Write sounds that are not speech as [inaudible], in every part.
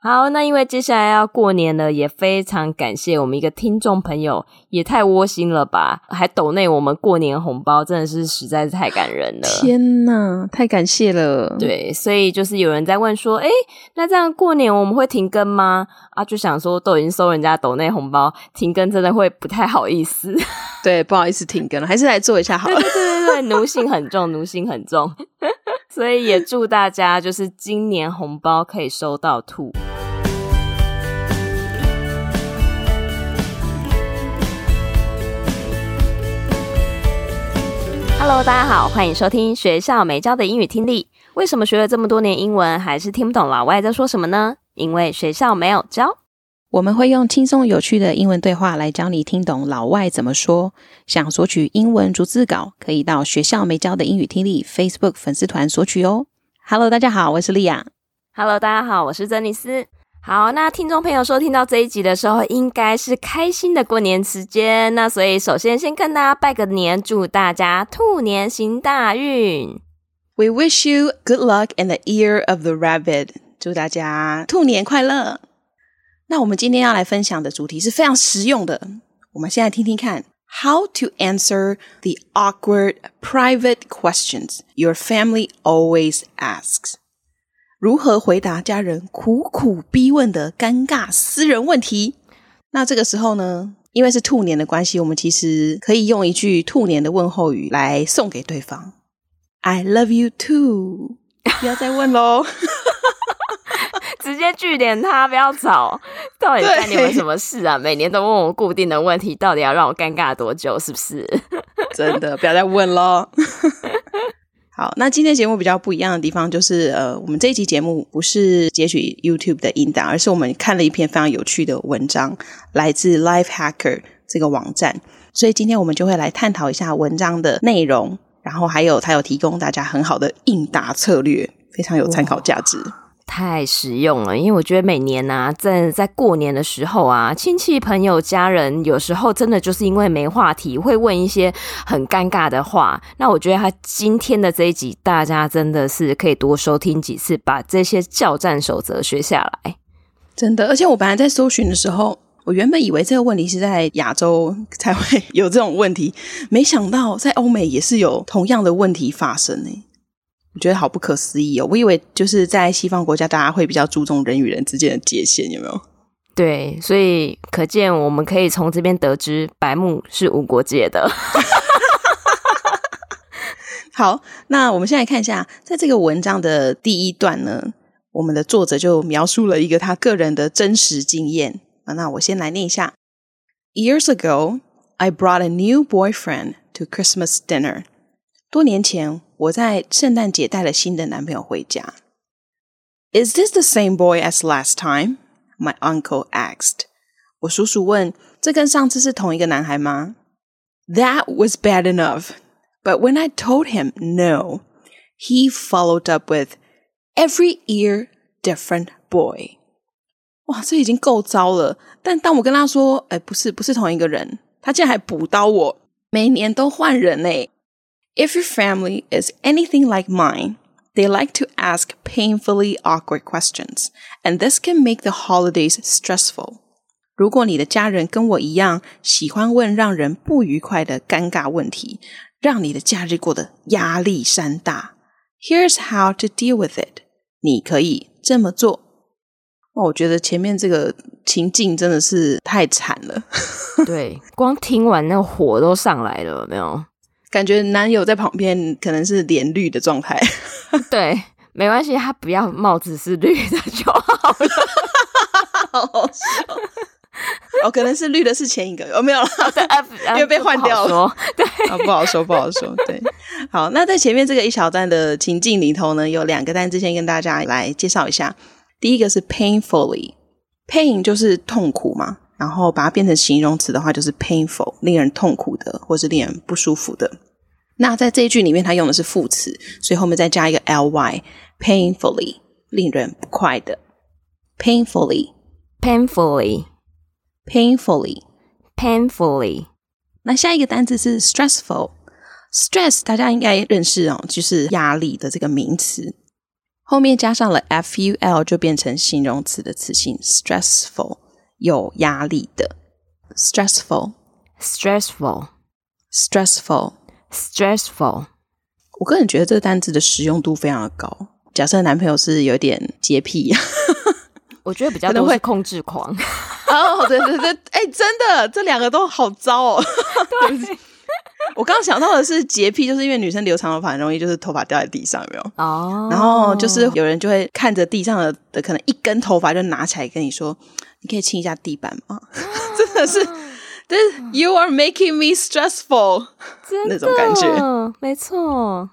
好，那因为接下来要过年了，也非常感谢我们一个听众朋友，也太窝心了吧，还抖内我们过年红包，真的是实在是太感人了。天哪，太感谢了。对，所以就是有人在问说，诶，那这样过年我们会停更吗？啊，就想说都已经收人家抖内红包，停更真的会不太好意思。[laughs] 对，不好意思停更了，还是来做一下好了。对对对对，奴性很重，奴性很重。所以也祝大家就是今年红包可以收到吐。Hello，大家好，欢迎收听学校没教的英语听力。为什么学了这么多年英文，还是听不懂老外在说什么呢？因为学校没有教。我们会用轻松有趣的英文对话来教你听懂老外怎么说。想索取英文逐字稿，可以到学校没教的英语听力 Facebook 粉丝团索取哦。Hello，大家好，我是丽亚。Hello，大家好，我是珍妮斯。好，那听众朋友收听到这一集的时候，应该是开心的过年时间。那所以，首先先跟大家拜个年，祝大家兔年行大运。We wish you good luck in the year of the rabbit。祝大家兔年快乐。那我们今天要来分享的主题是非常实用的。我们现在听听看，How to answer the awkward private questions your family always asks。如何回答家人苦苦逼问的尴尬私人问题？那这个时候呢，因为是兔年的关系，我们其实可以用一句兔年的问候语来送给对方：I love you too。不要再问喽。直接据点他，不要吵。到底干你们什么事啊？每年都问我固定的问题，到底要让我尴尬多久？是不是？[laughs] 真的，不要再问喽。[laughs] 好，那今天节目比较不一样的地方就是，呃，我们这一集节目不是截取 YouTube 的音档，而是我们看了一篇非常有趣的文章，来自 Lifehacker 这个网站。所以今天我们就会来探讨一下文章的内容，然后还有它有提供大家很好的应答策略，非常有参考价值。太实用了，因为我觉得每年呐、啊，在在过年的时候啊，亲戚朋友家人有时候真的就是因为没话题，会问一些很尴尬的话。那我觉得他今天的这一集，大家真的是可以多收听几次，把这些教战守则学下来。真的，而且我本来在搜寻的时候，我原本以为这个问题是在亚洲才会有这种问题，没想到在欧美也是有同样的问题发生呢。我觉得好不可思议哦！我以为就是在西方国家，大家会比较注重人与人之间的界限，有没有？对，所以可见我们可以从这边得知，白木是无国界的。[laughs] 好，那我们现在看一下，在这个文章的第一段呢，我们的作者就描述了一个他个人的真实经验啊。那我先来念一下：Years ago, I brought a new boyfriend to Christmas dinner. 多年前，我在圣诞节带了新的男朋友回家。Is this the same boy as last time? My uncle asked. 我叔叔问：“这跟上次是同一个男孩吗？” That was bad enough. But when I told him no, he followed up with every year different boy. 哇，这已经够糟了。但当我跟他说：“哎，不是，不是同一个人。”他竟然还补刀我，每年都换人哎。 If your family is anything like mine, they like to ask painfully awkward questions, and this can make the holidays stressful. 如果你的家人跟我一样，喜欢问让人不愉快的尴尬问题，让你的假日过得压力山大。Here's how to deal with it. 你可以这么做。哦，我觉得前面这个情境真的是太惨了。对，光听完那个火都上来了，有没有？ 感觉男友在旁边可能是脸绿的状态，[laughs] 对，没关系，他不要帽子是绿的就好了，好好笑。哦，可能是绿的是前一个，哦、没有了？[laughs] 对，[laughs] 因为被换掉了。对，啊，不好说，不好说。对，好，那在前面这个一小段的情境里头呢，有两个单字先跟大家来介绍一下。第一个是 painfully，pain 就是痛苦嘛。然后把它变成形容词的话，就是 painful，令人痛苦的，或是令人不舒服的。那在这一句里面，它用的是副词，所以后面再加一个 ly，painfully，令人不快的。，painfully，painfully，painfully，painfully。那下一个单字是 stressful，stress 大家应该认识哦，就是压力的这个名词。后面加上了 ful 就变成形容词的词性，stressful 有压力的，stressful。stressful stressful stressful，。我个人觉得这个单字的实用度非常的高。假设男朋友是有点洁癖，[laughs] 我觉得比较都会控制狂。[laughs] 哦，对对对，哎、欸，真的，这两个都好糟哦。[laughs] 对。[laughs] 我刚刚想到的是洁癖，就是因为女生留长头发很容易就是头发掉在地上，有没有？哦。然后就是有人就会看着地上的的可能一根头发就拿起来跟你说：“你可以亲一下地板吗？” [laughs] 真的是，但是 You are making me stressful，那种感觉，没错。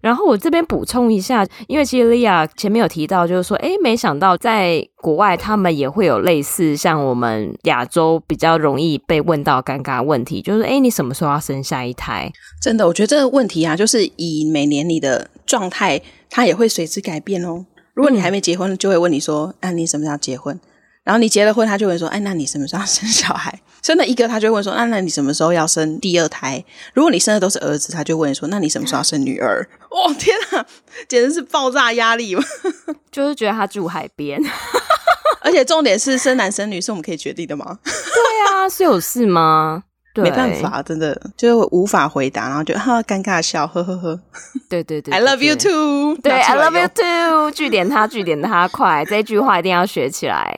然后我这边补充一下，因为其实 Leah 前面有提到，就是说，哎，没想到在国外他们也会有类似像我们亚洲比较容易被问到尴尬问题，就是，哎，你什么时候要生下一胎？真的，我觉得这个问题啊，就是以每年你的状态，它也会随之改变哦。如果你还没结婚，就会问你说，啊，你什么时候结婚？然后你结了婚，他就会说：“哎，那你什么时候要生小孩？”生了一个，他就会问说：“那那你什么时候要生第二胎？”如果你生的都是儿子，他就问说：“那你什么时候要生女儿？” [laughs] 哦，天啊，简直是爆炸压力嘛！[laughs] 就是觉得他住海边，[laughs] 而且重点是生男生女是我们可以决定的吗？对啊，是有事吗？对，没办法，真的就是无法回答，然后就哈尴尬笑，呵呵呵。对对对，对，I love you too。对，I love you too。句点他，句点他，快，这句话一定要学起来。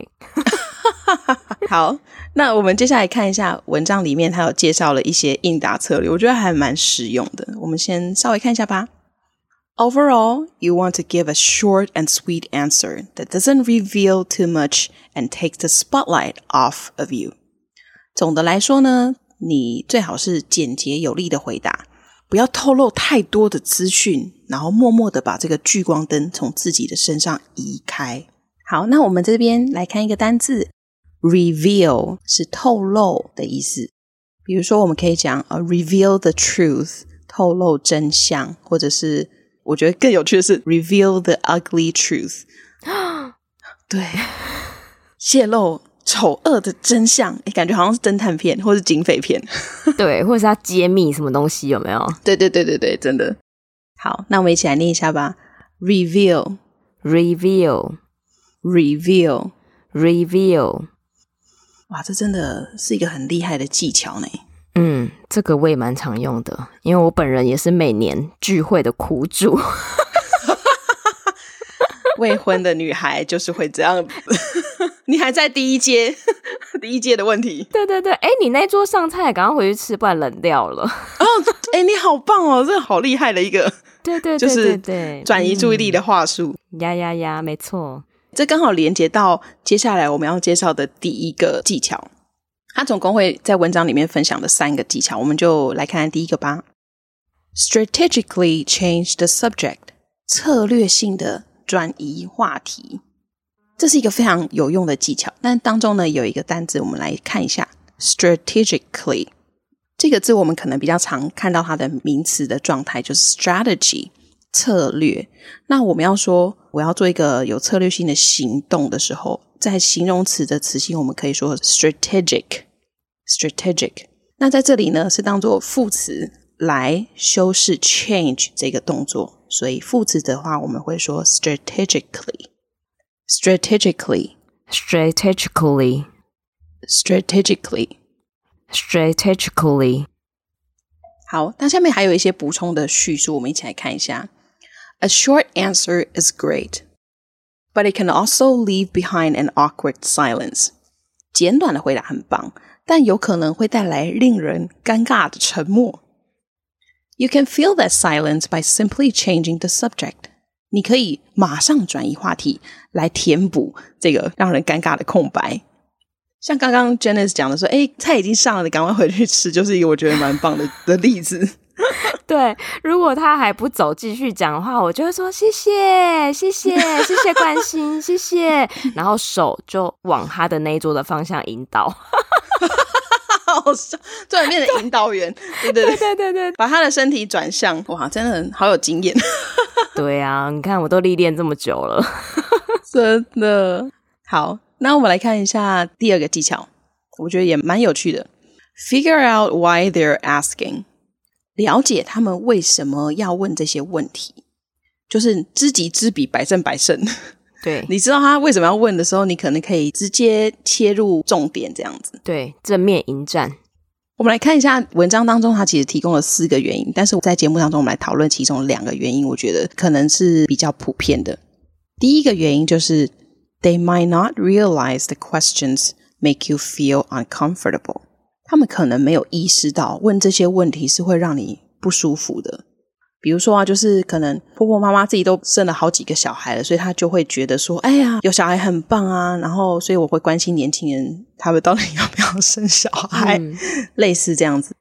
好，那我们接下来看一下文章里面，他有介绍了一些应答策略，我觉得还蛮实用的。我们先稍微看一下吧。Overall, you want to give a short and sweet answer that doesn't reveal too much and take the spotlight off of you。总的来说呢，你最好是简洁有力的回答，不要透露太多的资讯，然后默默的把这个聚光灯从自己的身上移开。好，那我们这边来看一个单字，reveal 是透露的意思。比如说，我们可以讲呃，reveal the truth，透露真相，或者是我觉得更有趣的是 reveal the ugly truth，[gasps] 对，泄露。丑恶的真相，诶，感觉好像是侦探片或是警匪片，[laughs] 对，或者是要揭秘什么东西，有没有？对对对对对，真的。好，那我们一起来念一下吧。Reveal，reveal，reveal。哇，这真的是一个很厉害的技巧呢。嗯，这个我也蛮常用的，因为我本人也是每年聚会的苦主。[laughs] 未婚的女孩就是会这样子，[laughs] 你还在第一阶，[laughs] 第一阶的问题。对对对，哎，你那桌上菜赶快回去吃，不然冷掉了。哦，哎，你好棒哦，这个好厉害的一个，对对对，就是对转移注意力的话术。呀呀呀，没错，这刚好连接到接下来我们要介绍的第一个技巧。他总共会在文章里面分享的三个技巧，我们就来看看第一个吧。Strategically change the subject，策略性的。转移话题，这是一个非常有用的技巧。但当中呢，有一个单字，我们来看一下，strategically 这个字，我们可能比较常看到它的名词的状态，就是 strategy 策略。那我们要说我要做一个有策略性的行动的时候，在形容词的词性，我们可以说 strategic，strategic。那在这里呢，是当做副词来修饰 change 这个动作。所以副词的话，我们会说 strategically，strategically，strategically，strategically，strategically。好，那下面还有一些补充的叙述，我们一起来看一下。A short answer is great, but it can also leave behind an awkward silence。简短的回答很棒，但有可能会带来令人尴尬的沉默。You can feel that silence by simply changing the subject。你可以马上转移话题来填补这个让人尴尬的空白。像刚刚 Janice 讲的说：“哎，菜已经上了，你赶快回去吃。”就是一个我觉得蛮棒的的例子。 [laughs] 对，如果他还不走，继续讲的话，我就会说：“谢谢，谢谢，[laughs] 谢谢关心，谢谢。”然后手就往他的那一桌的方向引导。[laughs] 好笑，突然变成引导员，对对对对对对，把他的身体转向，哇，真的好有经验。对啊，你看我都历练这么久了，真的。好，那我们来看一下第二个技巧，我觉得也蛮有趣的。Figure out why they're asking，了解他们为什么要问这些问题。就是知己知彼，百战百胜。对，[laughs] 你知道他为什么要问的时候，你可能可以直接切入重点，这样子。对，正面迎战。我们来看一下文章当中，他其实提供了四个原因，但是我在节目当中，我们来讨论其中两个原因，我觉得可能是比较普遍的。第一个原因就是，They might not realize the questions make you feel uncomfortable。他们可能没有意识到问这些问题是会让你不舒服的。比如说啊，就是可能婆婆妈妈自己都生了好几个小孩了，所以她就会觉得说：“哎呀，有小孩很棒啊。”然后，所以我会关心年轻人他们到底要不要生小孩，嗯、类似这样子。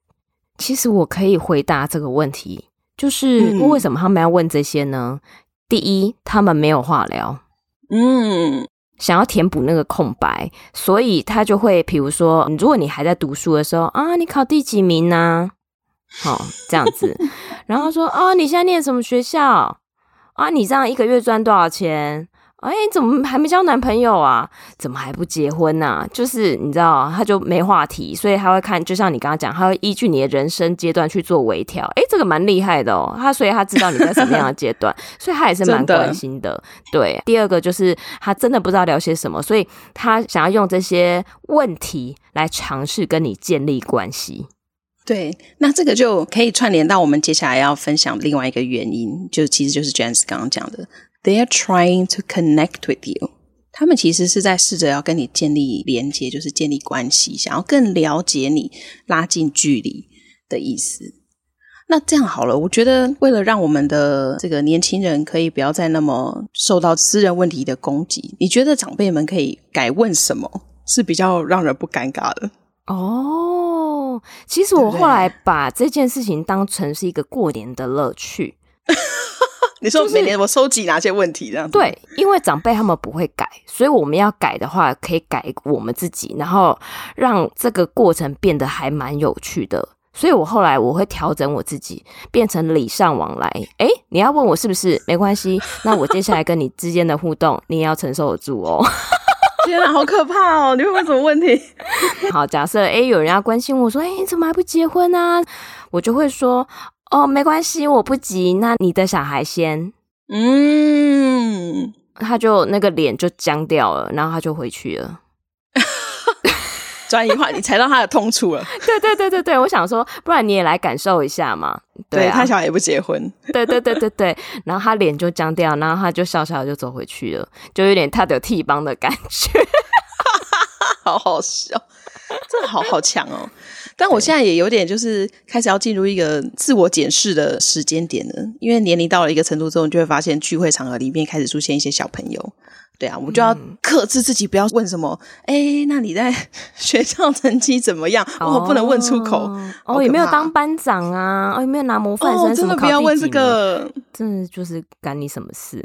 其实我可以回答这个问题，就是为什么他们要问这些呢？嗯、第一，他们没有话聊，嗯，想要填补那个空白，所以他就会，比如说，如果你还在读书的时候啊，你考第几名呢？好，这样子。然后说哦，你现在念什么学校啊？你这样一个月赚多少钱？哎，怎么还没交男朋友啊？怎么还不结婚呢、啊？就是你知道，他就没话题，所以他会看，就像你刚刚讲，他会依据你的人生阶段去做微调。哎，这个蛮厉害的哦。他所以他知道你在什么样的阶段，所以他也是蛮关心的。的对，第二个就是他真的不知道聊些什么，所以他想要用这些问题来尝试跟你建立关系。对，那这个就可以串联到我们接下来要分享另外一个原因，就其实就是 Janice 刚刚讲的，They are trying to connect with you。他们其实是在试着要跟你建立连接，就是建立关系，想要更了解你，拉近距离的意思。那这样好了，我觉得为了让我们的这个年轻人可以不要再那么受到私人问题的攻击，你觉得长辈们可以改问什么是比较让人不尴尬的？哦，其实我后来把这件事情当成是一个过年的乐趣。[laughs] 你说每年我收集哪些问题这样子？对，因为长辈他们不会改，所以我们要改的话，可以改我们自己，然后让这个过程变得还蛮有趣的。所以我后来我会调整我自己，变成礼尚往来。诶，你要问我是不是？没关系，那我接下来跟你之间的互动，你也要承受得住哦。天哪，好可怕哦！你会问什么问题？[laughs] 好，假设诶，有人要关心我说，诶，你怎么还不结婚呢？我就会说，哦，没关系，我不急。那你的小孩先，嗯，他就那个脸就僵掉了，然后他就回去了。转移话，你踩到他的痛处了。对对对对对，我想说，不然你也来感受一下嘛。对，啊、对他小孩也不结婚。对对对对对，然后他脸就僵掉，然后他就笑笑就走回去了，就有点他的替帮的感觉，[laughs] 好好笑，这好好强哦。但我现在也有点就是开始要进入一个自我检视的时间点了，因为年龄到了一个程度之后，你就会发现聚会场合里面开始出现一些小朋友。对啊，我就要克制自己，不要问什么。哎、嗯，那你在 [laughs] 学校成绩怎么样？哦、我不能问出口。哦，有没有当班长啊？哦，有没有拿模范生？真的不要问这个，真的就是干你什么事？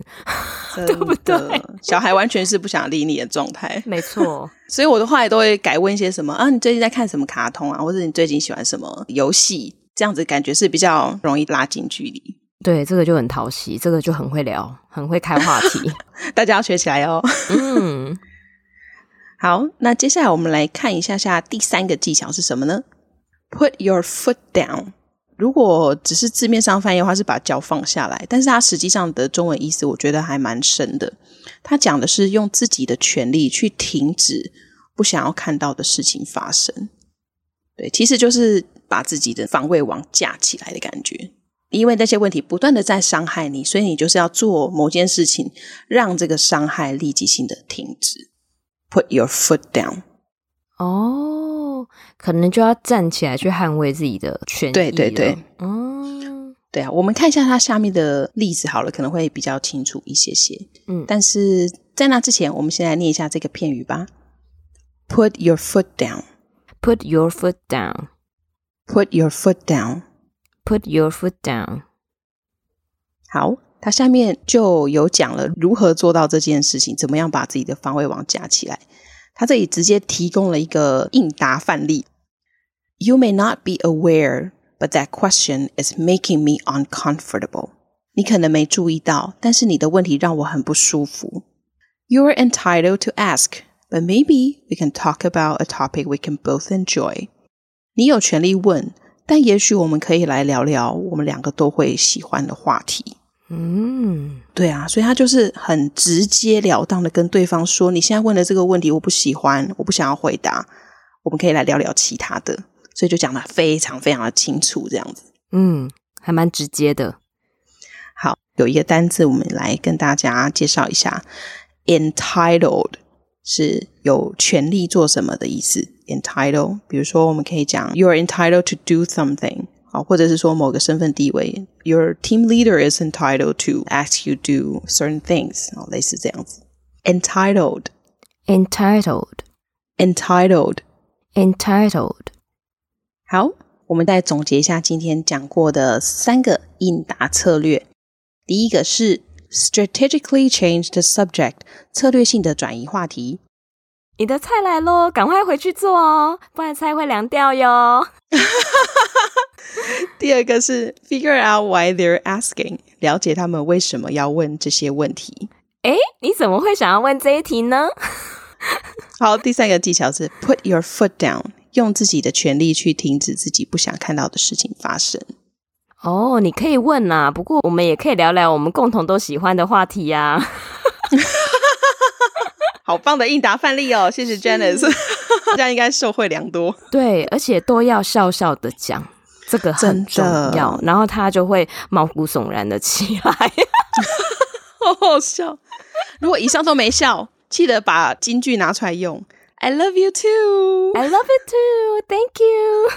[laughs] 对不对？小孩完全是不想理你的状态。没错，[laughs] 所以我的话也都会改问一些什么啊？你最近在看什么卡通啊？或者你最近喜欢什么游戏？这样子感觉是比较容易拉近距离。对，这个就很讨喜，这个就很会聊，很会开话题，[laughs] 大家要学起来哦。嗯，[laughs] 好，那接下来我们来看一下下第三个技巧是什么呢？Put your foot down。如果只是字面上翻译的话，是把脚放下来，但是它实际上的中文意思，我觉得还蛮深的。它讲的是用自己的权利去停止不想要看到的事情发生。对，其实就是把自己的防卫网架起来的感觉。因为那些问题不断的在伤害你，所以你就是要做某件事情，让这个伤害立即性的停止。Put your foot down。哦，可能就要站起来去捍卫自己的权益。对对对，嗯，对啊。我们看一下它下面的例子好了，可能会比较清楚一些些。嗯，但是在那之前，我们先来念一下这个片语吧。Put your foot down。Put your foot down。Put your foot down。Put your foot down。好，它下面就有讲了如何做到这件事情，怎么样把自己的防卫网架起来。它这里直接提供了一个应答范例：You may not be aware, but that question is making me uncomfortable。你可能没注意到，但是你的问题让我很不舒服。You are entitled to ask, but maybe we can talk about a topic we can both enjoy。你有权利问。 但也许我们可以来聊聊我们两个都会喜欢的话题。嗯，对啊，所以他就是很直截了当的跟对方说：“你现在问的这个问题我不喜欢，我不想要回答，我们可以来聊聊其他的。”所以就讲的非常非常的清楚，这样子。嗯，还蛮直接的。好，有一个单字，我们来跟大家介绍一下：entitled 是有权利做什么的意思。entitled，比如说我们可以讲：You are entitled to do something。好，或者是说某个身份地位，Your team leader is entitled to ask you do certain things。哦，类似这样子。entitled，entitled，entitled。好，我们再总结一下今天讲过的三个应答策略。第一个是 strategically change the subject，策略性的转移话题。 你的菜来喽，赶快回去做哦，不然菜会凉掉哟。[laughs] 第二个是 figure out why they're asking，了解他们为什么要问这些问题。诶，你怎么会想要问这一题呢？[laughs] 好，第三个技巧是 put your foot down，用自己的权利去停止自己不想看到的事情发生。哦，你可以问呐，不过我们也可以聊聊我们共同都喜欢的话题呀。[laughs] 好棒的应答范例哦，谢谢 Janice，[laughs] 大家应该受惠良多。对，而且都要笑笑的讲，这个很重要，然后他就会毛骨悚然的起来，[laughs] 好好笑。如果以上都没笑，记得把金句拿出来用。I love you too. I love you too. Thank you.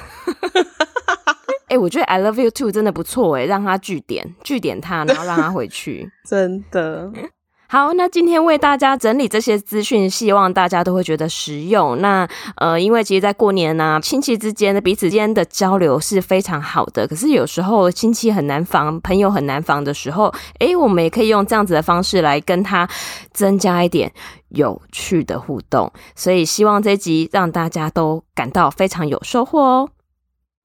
哎、欸，我觉得 I love you too 真的不错哎，让他据点据点他，然后让他回去，[laughs] 真的。好，那今天为大家整理这些资讯，希望大家都会觉得实用。那呃，因为其实，在过年呢，亲戚之间的彼此间的交流是非常好的。可是有时候亲戚很难防，朋友很难防的时候，诶，我们也可以用这样子的方式来跟他增加一点有趣的互动。所以，希望这集让大家都感到非常有收获哦。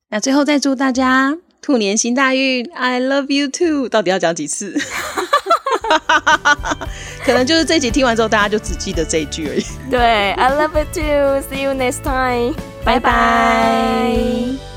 那最后再祝大家兔年行大运！I love you too。到底要讲几次？[laughs] 可能就是这集听完之后，大家就只记得这一句而已。对，I love it too. See you next time. 拜拜。